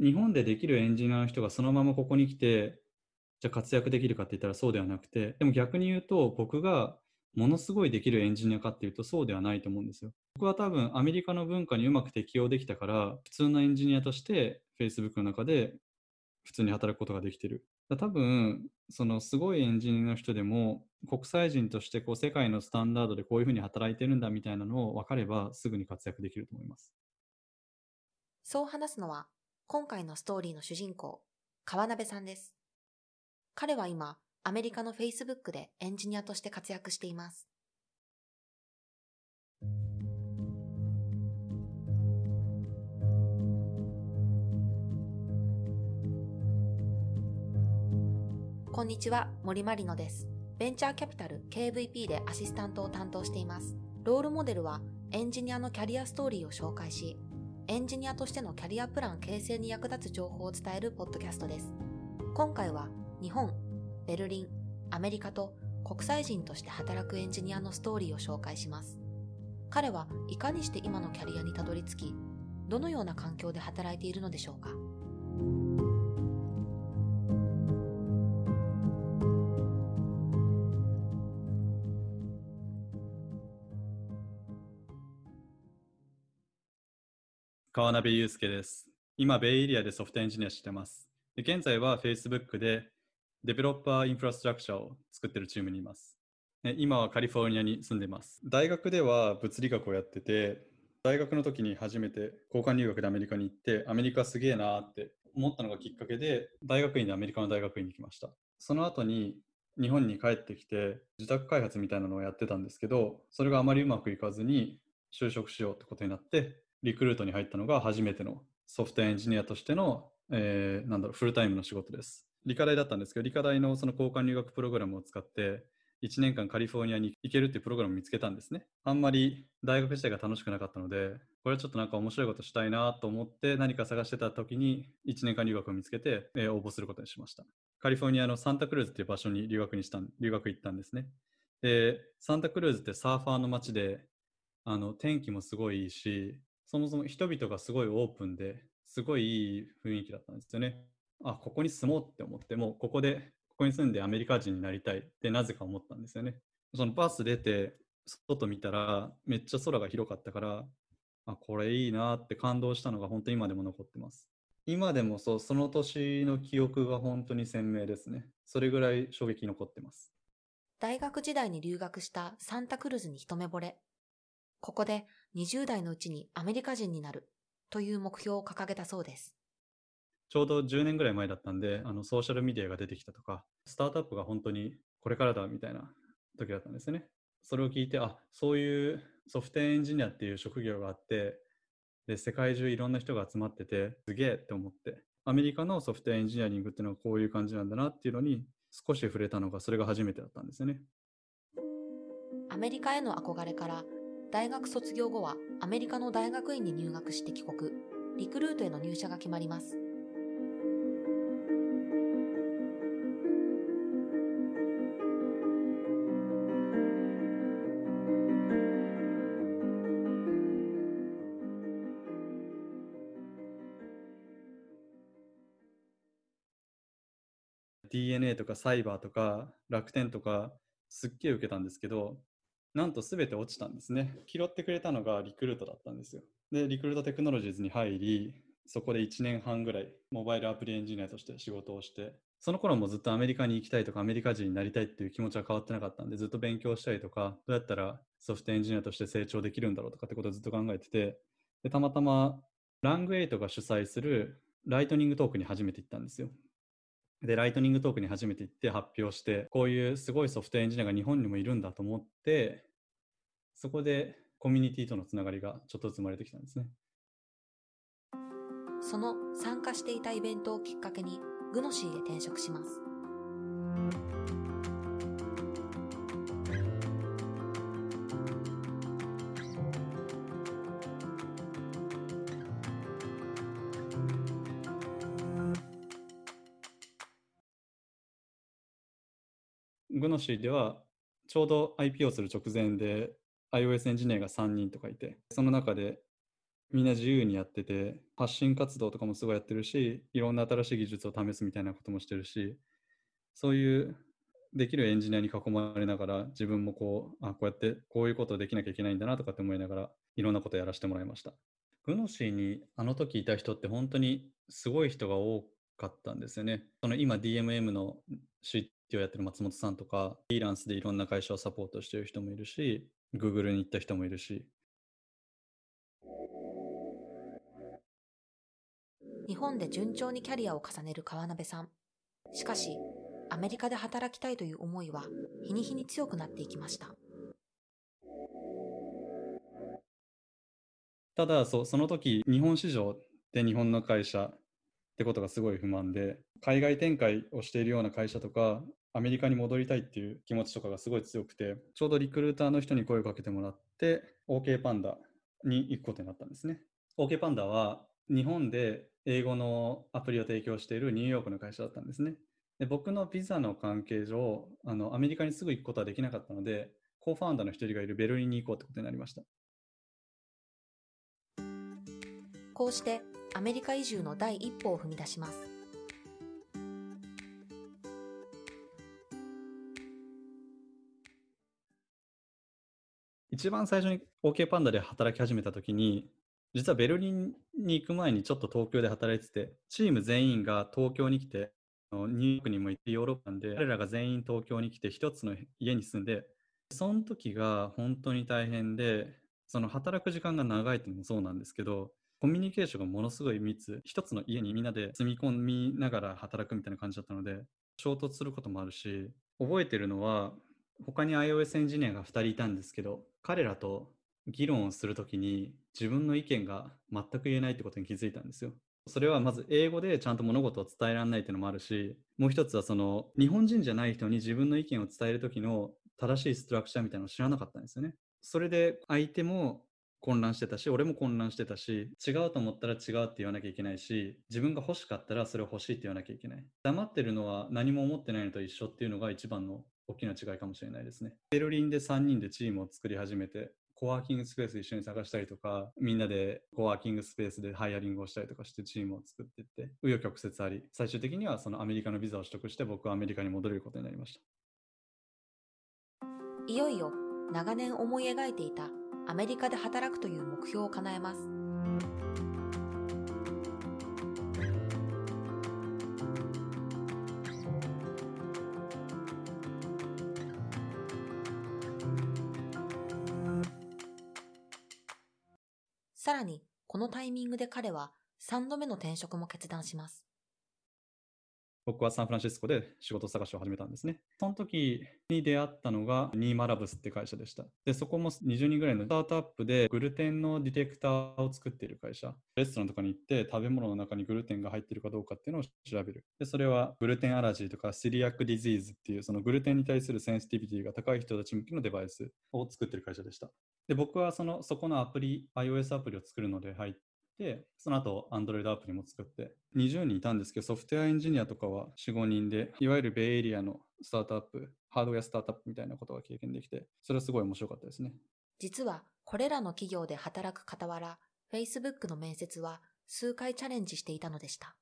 日本でできるエンジニアの人がそのままここに来て、じゃあ活躍できるかって言ったらそうではなくて、でも逆に言うと、僕がものすごいできるエンジニアかっていうとそうではないと思うんですよ。僕は多分アメリカの文化にうまく適応できたから、普通のエンジニアとして Facebook の中で普通に働くことができてる。多分、そのすごいエンジニアの人でも、国際人としてこう世界のスタンダードでこういうふうに働いてるんだみたいなのを分かれば、すぐに活躍できると思います。そう話すのは、今回のストーリーの主人公、川鍋さんです。彼は今、アメリカの Facebook でエンジニアとして活躍しています。こんにちは、森まりのです。ベンチャーキャピタル KVP でアシスタントを担当しています。ロールモデルはエンジニアのキャリアストーリーを紹介し、エンジニアとしてのキャリアプラン形成に役立つ情報を伝えるポッドキャストです。今回は日本、ベルリン、アメリカと国際人として働くエンジニアのストーリーを紹介します。彼はいかにして今のキャリアにたどり着き、どのような環境で働いているのでしょうか？川辺祐介です。今、ベイエリアでソフトエンジニアしてます。で現在は Facebook でデベロッパーインフラストラクチャーを作ってるチームにいます。今はカリフォルニアに住んでます。大学では物理学をやってて、大学の時に初めて交換留学でアメリカに行って、アメリカすげえなって思ったのがきっかけで、大学院でアメリカの大学院に行きました。その後に日本に帰ってきて、自宅開発みたいなのをやってたんですけど、それがあまりうまくいかずに就職しようってことになって、リクルートに入ったのが初めてのソフトエンジニアとしての、えー、なんだろう、フルタイムの仕事です。理科大だったんですけど、理科大のその交換留学プログラムを使って、1年間カリフォルニアに行けるっていうプログラムを見つけたんですね。あんまり大学自体が楽しくなかったので、これはちょっとなんか面白いことしたいなと思って何か探してた時に1年間留学を見つけて、えー、応募することにしました。カリフォルニアのサンタクルーズっていう場所に留学にした留学行ったんですね。で、サンタクルーズってサーファーの街で、あの天気もすごいいいし、そもそも人々がすごいオープンですごいいい雰囲気だったんですよね。あ、ここに住もうって思っても、ここで、ここに住んでアメリカ人になりたいってなぜか思ったんですよね。そのバス出て、外見たらめっちゃ空が広かったから、あ、これいいなって感動したのが本当に今でも残ってます。今でもそう、その年の記憶が本当に鮮明ですね。それぐらい衝撃残ってます。大学時代に留学したサンタクルーズに一目惚れ。ここで20代のうちにアメリカ人になるという目標を掲げたそうです。ちょうど10年ぐらい前だったんで、あのソーシャルメディアが出てきたとか、スタートアップが本当にこれからだみたいな時だったんですね。それを聞いて、あ、そういうソフトエンジニアっていう職業があって、で、世界中いろんな人が集まってて、すげえって思って、アメリカのソフトエンジニアリングっていうのはこういう感じなんだなっていうのに少し触れたのが、それが初めてだったんですよね。アメリカへの憧れから大学卒業後はアメリカの大学院に入学して帰国、リクルートへの入社が決まります。DNA とかサイバーとか楽天とかすっげえ受けたんですけどなんと全て落ちたんですね。拾ってくれたのがリクルートだったんですよ。で、リクルートテクノロジーズに入り、そこで1年半ぐらいモバイルアプリエンジニアとして仕事をして、その頃もずっとアメリカに行きたいとかアメリカ人になりたいっていう気持ちは変わってなかったんで、ずっと勉強したりとか、どうやったらソフトエンジニアとして成長できるんだろうとかってことをずっと考えてて、でたまたまラングエイトが主催するライトニングトークに初めて行ったんですよ。で、ライトニングトークに初めて行って発表して、こういうすごいソフトエンジニアが日本にもいるんだと思って、そこでコミュニティとのつながりがちょっとずつ生まれてきたんですね。その参加していたイベントをきっかけに、グノシーへ転職します。グノシーではちょうど IP をする直前で iOS エンジニアが3人とかいて、その中でみんな自由にやってて、発信活動とかもすごいやってるし、いろんな新しい技術を試すみたいなこともしてるし、そういうできるエンジニアに囲まれながら、自分もこう、あ、こうやってこういうことできなきゃいけないんだなとかって思いながら、いろんなことやらせてもらいました。グノシーにあの時いた人って本当にすごい人が多かったんですよね。その今 DMM の CT をやってる松本さんとか、フリーランスでいろんな会社をサポートしてる人もいるし、Google に行った人もいるし、日本で順調にキャリアを重ねる川鍋さん。しかし、アメリカで働きたいという思いは日に日に強くなっていきました。ただそ、その時、日本市場で日本の会社ってことがすごい不満で、海外展開をしているような会社とか、アメリカに戻りたいっていう気持ちとかがすごい強くて、ちょうどリクルーターの人に声をかけてもらって、OK パンダに行くことになったんですね。OK パンダは日本で英語のアプリを提供しているニューヨークの会社だったんですね。で僕のビザの関係上あの、アメリカにすぐ行くことはできなかったので、コーファウンダーの一人がいるベルリンに行こうってことになりました。こうしてアメリカ移住の第一歩を踏み出します。一番最初に OK パンダで働き始めた時に、実はベルリンに行く前にちょっと東京で働いてて、チーム全員が東京に来て、ニューヨークにも行ってヨーロッパで、彼らが全員東京に来て一つの家に住んで、その時が本当に大変で、その働く時間が長いっていうのもそうなんですけど、コミュニケーションがものすごい密、一つの家にみんなで住み込みながら働くみたいな感じだったので、衝突することもあるし、覚えてるのは、他に iOS エンジニアが2人いたんですけど、彼らと議論をするときに自分の意見が全く言えないってことに気づいたんですよ。それはまず英語でちゃんと物事を伝えられないっていうのもあるし、もう一つはその日本人じゃない人に自分の意見を伝えるときの正しいストラクチャーみたいなのを知らなかったんですよね。それで相手も混乱してたし、俺も混乱してたし、違うと思ったら違うって言わなきゃいけないし、自分が欲しかったらそれを欲しいって言わなきゃいけない。黙ってるのは何も思ってないのと一緒っていうのが一番の大きな違いかもしれないですね。ベルリンで3人でチームを作り始めて、コワーキングスペース一緒に探したりとか、みんなでコワーキングスペースでハイアリングをしたりとかしてチームを作っていって、紆余曲折あり、最終的にはそのアメリカのビザを取得して僕はアメリカに戻れることになりました。いよいよ長年思い描いていたアメリカで働くという目標を叶えます。さらに、このタイミングで彼は3度目の転職も決断します。僕はサンフランシスコで仕事探しを始めたんですね。その時に出会ったのがニーマラブスって会社でした。で、そこも20人ぐらいのスタートアップでグルテンのディテクターを作っている会社。レストランとかに行って食べ物の中にグルテンが入っているかどうかっていうのを調べる。で、それはグルテンアラジーとかシリアックディジーズっていうそのグルテンに対するセンシティビティが高い人たち向けのデバイスを作っている会社でした。で、僕はそのそこのアプリ、iOS アプリを作るので入っで、その後、Android アプリも作って、20人いたんですけど、ソフトウェアエンジニアとかは4、5人で、いわゆるベイエリアのスタートアップ、ハードウェアスタートアップみたいなことが経験できて、それはすごい面白かったですね。実は、これらの企業で働く傍ら、Facebook の面接は数回チャレンジしていたのでした。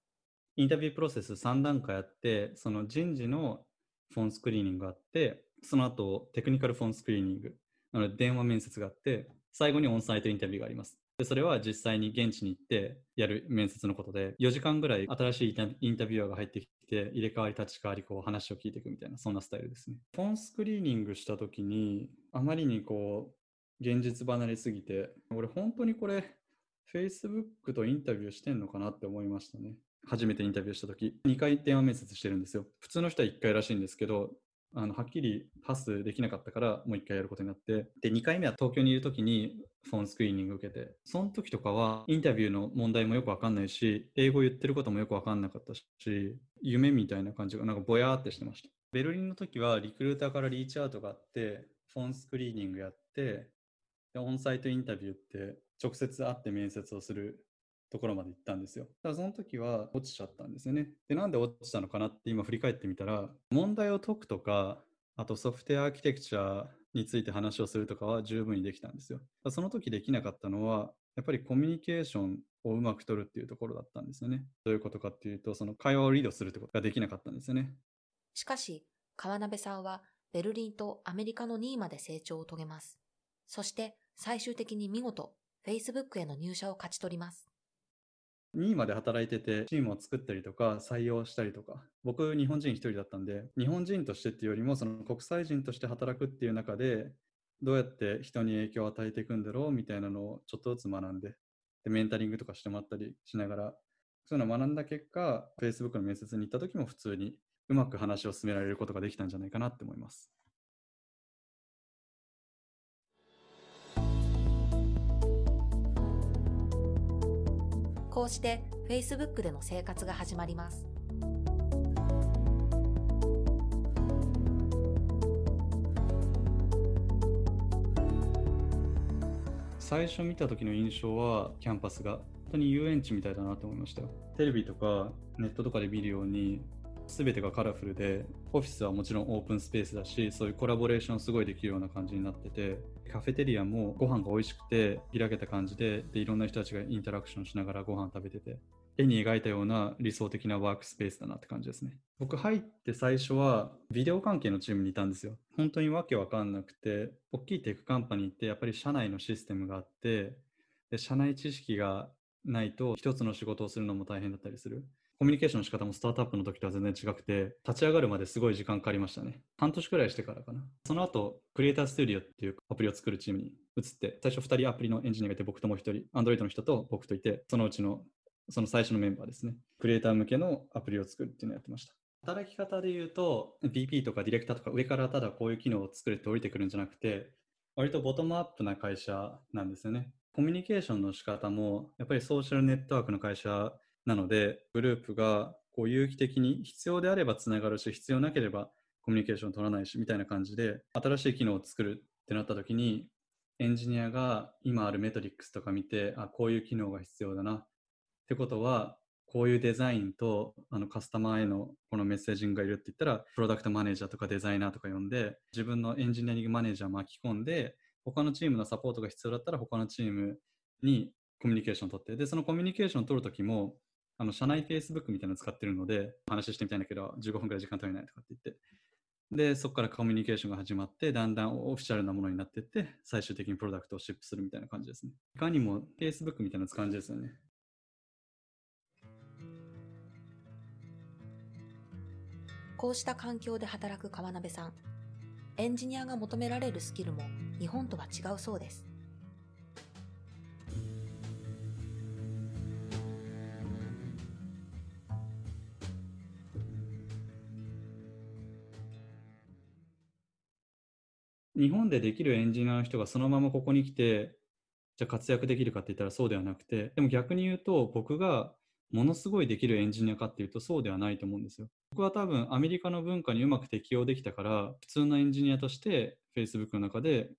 インタビュープロセス3段階あって、その人事のフォンスクリーニングがあって、その後テクニカルフォンスクリーニング、なので電話面接があって、最後にオンサイトインタビューがあります。でそれは実際に現地に行ってやる面接のことで、4時間ぐらい新しいインタビュアーが入ってきて、入れ替わり立ち替わりこう話を聞いていくみたいな、そんなスタイルですね。フォンスクリーニングした時に、あまりにこう、現実離れすぎて、俺本当にこれ、Facebook とインタビューしてんのかなって思いましたね。初めてインタビューした時、2回電話面接してるんですよ。普通の人は1回らしいんですけど、あのはっきりパスできなかったからもう1回やることになって。で2回目は東京にいる時にフォンスクリーニング受けて。その時とかはインタビューの問題もよくわかんないし英語言ってることもよくわかんなかったし夢みたいな感じがなんかぼやーってしてました。ベルリンの時はリクルーターからリーチアウトがあってフォンスクリーニングやってでオンサイトインタビューって直接会って面接をするところまで行ったんですよ。だからその時は落ちちゃったんですよね。で、なんで落ちたのかなって今振り返ってみたら、問題を解くとか、あとソフトウェアアーキテクチャについて話をするとかは十分にできたんですよ。その時できなかったのは、やっぱりコミュニケーションをうまく取るっていうところだったんですよね。どういうことかっていうと、その会話をリードするってことができなかったんですよね。しかし、川鍋さんはベルリンとアメリカの2位まで成長を遂げます。そして最終的に見事、Facebook への入社を勝ち取ります。2位まで働いてて、チームを作ったりとか、採用したりとか、僕、日本人1人だったんで、日本人としてっていうよりも、その国際人として働くっていう中で、どうやって人に影響を与えていくんだろうみたいなのをちょっとずつ学んで、でメンタリングとかしてもらったりしながら、そういうのを学んだ結果、Facebook の面接に行った時も普通にうまく話を進められることができたんじゃないかなって思います。こうして Facebook での生活が始まります。最初見た時の印象はキャンパスが本当に遊園地みたいだなと思いましたよ。テレビとかネットとかで見るように全てがカラフルで、オフィスはもちろんオープンスペースだし、そういうコラボレーションすごいできるような感じになってて、カフェテリアもご飯が美味しくて、開けた感じで、で、いろんな人たちがインタラクションしながらご飯食べてて、絵に描いたような理想的なワークスペースだなって感じですね。僕入って最初はビデオ関係のチームにいたんですよ。本当にわけわかんなくて、大きい tech company ってやっぱり社内のシステムがあって、で社内知識がないと一つの仕事をするのも大変だったりする。コミュニケーションの仕方もスタートアップの時とは全然違くて、立ち上がるまですごい時間かかりましたね。半年くらいしてからかな。その後、クリエイタースタジオっていうアプリを作るチームに移って、最初2人アプリのエンジニアがいて、僕とも1人、Android の人と僕といて、そのうちのその最初のメンバーですね。クリエイター向けのアプリを作るっていうのをやってました。働き方で言うと、VP とかディレクターとか上からただこういう機能を作れて降りてくるんじゃなくて、割とボトムアップな会社なんですよね。コミュニケーションの仕方も、やっぱりソーシャルネットワークの会社なので、グループがこう有機的に必要であればつながるし、必要なければコミュニケーション取らないし、みたいな感じで、新しい機能を作るってなった時に、エンジニアが今あるメトリックスとか見て、あ、こういう機能が必要だな。ってことは、こういうデザインとあのカスタマーへのこのメッセージングがいるって言ったら、プロダクトマネージャーとかデザイナーとか呼んで、自分のエンジニアリングマネージャー巻き込んで、他のチームのサポートが必要だったら、他のチームにコミュニケーションを取って、で、そのコミュニケーションを取るときも、あの社内 Facebook みたいなの使ってるので、話してみたいんだけど、15分くらい時間取れないとかって言って。で、そこからコミュニケーションが始まって、だんだんオフィシャルなものになっていって、最終的にプロダクトをシップするみたいな感じですね。いかにも Facebook みたいな感じですよね。こうした環境で働く川鍋さん。エンジニアが求められるスキルも日本とは違うそうです。日本でできるエンジニアの人がそのままここに来て、じゃあ活躍できるかって言ったらそうではなくて、でも逆に言うと、僕がものすごいできるエンジニアかっていうとそうではないと思うんですよ。僕は多分アメリカの文化にうまく適応できたから、普通のエンジニアとして Facebook の中で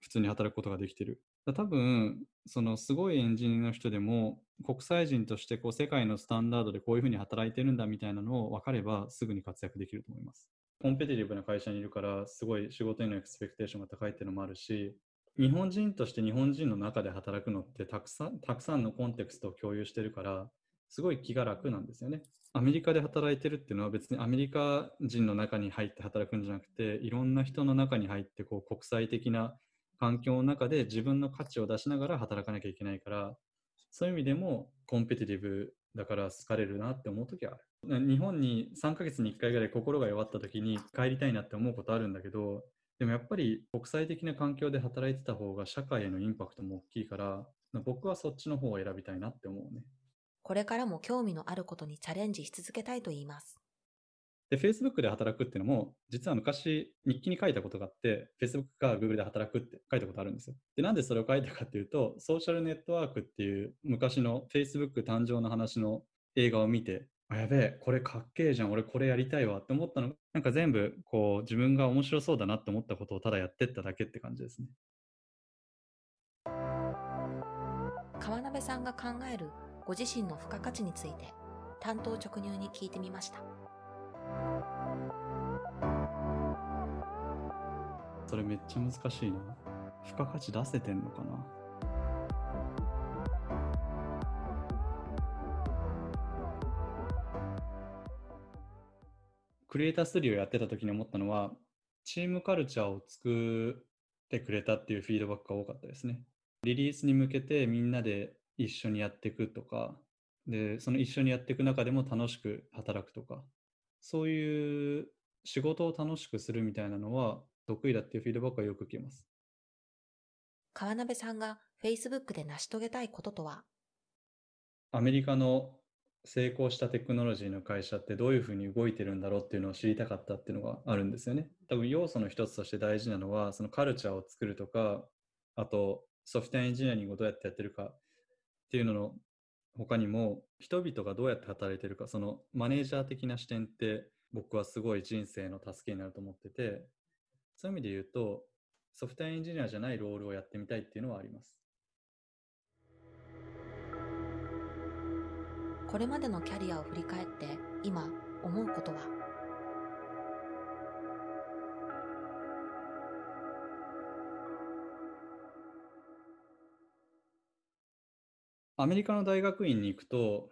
普通に働くことができてる。多分、そのすごいエンジニアの人でも国際人としてこう世界のスタンダードでこういうふうに働いてるんだみたいなのを分かればすぐに活躍できると思います。コンペティティブな会社にいるから、すごい仕事へのエクスペクテーションが高いっていうのもあるし、日本人として日本人の中で働くのってたくさん、たくさんのコンテクストを共有してるから、すごい気が楽なんですよね。アメリカで働いてるっていうのは別にアメリカ人の中に入って働くんじゃなくて、いろんな人の中に入ってこう国際的な環境の中で自分の価値を出しながら働かなきゃいけないから、そういう意味でもコンペティティブだから好かれるなって思う時はある。日本に3ヶ月に1回ぐらい心が弱った時に帰りたいなって思うことあるんだけど、でもやっぱり国際的な環境で働いてた方が社会へのインパクトも大きいから、僕はそっちの方を選びたいなって思うね。これからも興味のあることにチャレンジし続けたいと言います。で、Facebook で働くっていうのも、実は昔日記に書いたことがあって、Facebook か Google で働くって書いたことあるんですよ。で、なんでそれを書いたかっていうと、ソーシャルネットワークっていう昔の Facebook 誕生の話の映画を見て、あ、やべえ、これかっけえじゃん、俺これやりたいわって思ったのが、なんか全部こう自分が面白そうだなって思ったことをただやってっただけって感じですね。川鍋さんが考えるご自身の付加価値について担当直入に聞いてみました。それめっちゃ難しいな。付加価値出せてんのかな？クリエイターストディオやってた時に思ったのは、チームカルチャーを作ってくれたっていうフィードバックが多かったですね。リリースに向けてみんなで一緒にやっていくとか、で、その一緒にやっていく中でも楽しく働くとか、そういう仕事を楽しくするみたいなのは得意だっていうフィードバックはよく受けます。川鍋さんが Facebook で成し遂げたいこととは？アメリカの成功したテクノロジーの会社ってどういうふうに動いてるんだろうっていうのを知りたかったっていうのがあるんですよね。多分要素の一つとして大事なのはそのカルチャーを作るとかあとソフトウェアエンジニアリングをどうやってやってるかっていうのの他にも人々がどうやって働いてるかそのマネージャー的な視点って僕はすごい人生の助けになると思っててそういう意味で言うとソフトウェアエンジニアじゃないロールをやってみたいっていうのはあります。これまでのキャリアを振り返って今思うことは？アメリカの大学院に行くと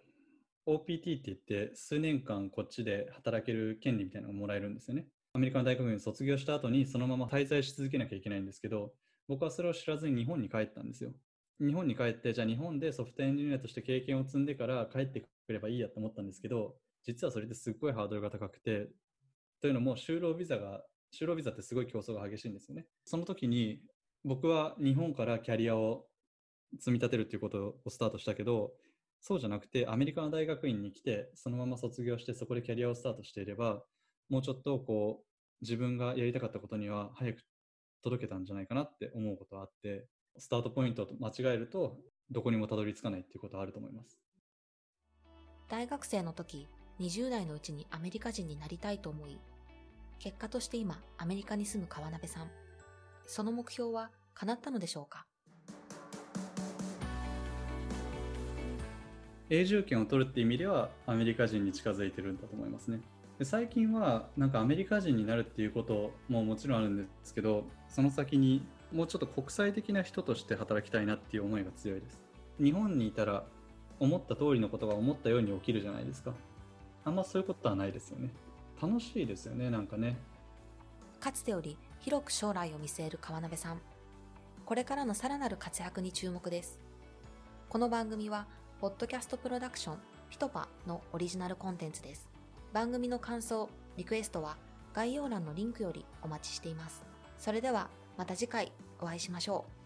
OPT って言って数年間こっちで働ける権利みたいなのがもらえるんですよね。アメリカの大学院卒業した後にそのまま滞在し続けなきゃいけないんですけど僕はそれを知らずに日本に帰ったんですよ。日本に帰って、じゃあ日本でソフトエンジニアとして経験を積んでから帰ってくればいいやと思ったんですけど、実はそれってすっごいハードルが高くて、というのも就労ビザが、就労ビザってすごい競争が激しいんですよね。その時に僕は日本からキャリアを積み立てるっていうことをスタートしたけど、そうじゃなくてアメリカの大学院に来て、そのまま卒業してそこでキャリアをスタートしていれば、もうちょっとこう自分がやりたかったことには早く届けたんじゃないかなって思うことはあって、スタートポイントと間違えるとどこにもたどり着かないっていうことはあると思います。大学生の時、20代のうちにアメリカ人になりたいと思い、結果として今、アメリカに住む川鍋さん。その目標は叶ったのでしょうか？永住権を取るって意味ではアメリカ人に近づいてるんだと思いますね。で最近はなんかアメリカ人になるっていうことももちろんあるんですけどその先にもうちょっと国際的な人として働きたいなっていう思いが強いです。日本にいたら思った通りのことが思ったように起きるじゃないですか。あんまそういうことはないですよね。楽しいですよね、なんかね。かつてより広く将来を見据える川鍋さん。これからのさらなる活躍に注目です。この番組は、ポッドキャストプロダクションピトパのオリジナルコンテンツです。番組の感想、リクエストは概要欄のリンクよりお待ちしています。それではまた次回お会いしましょう。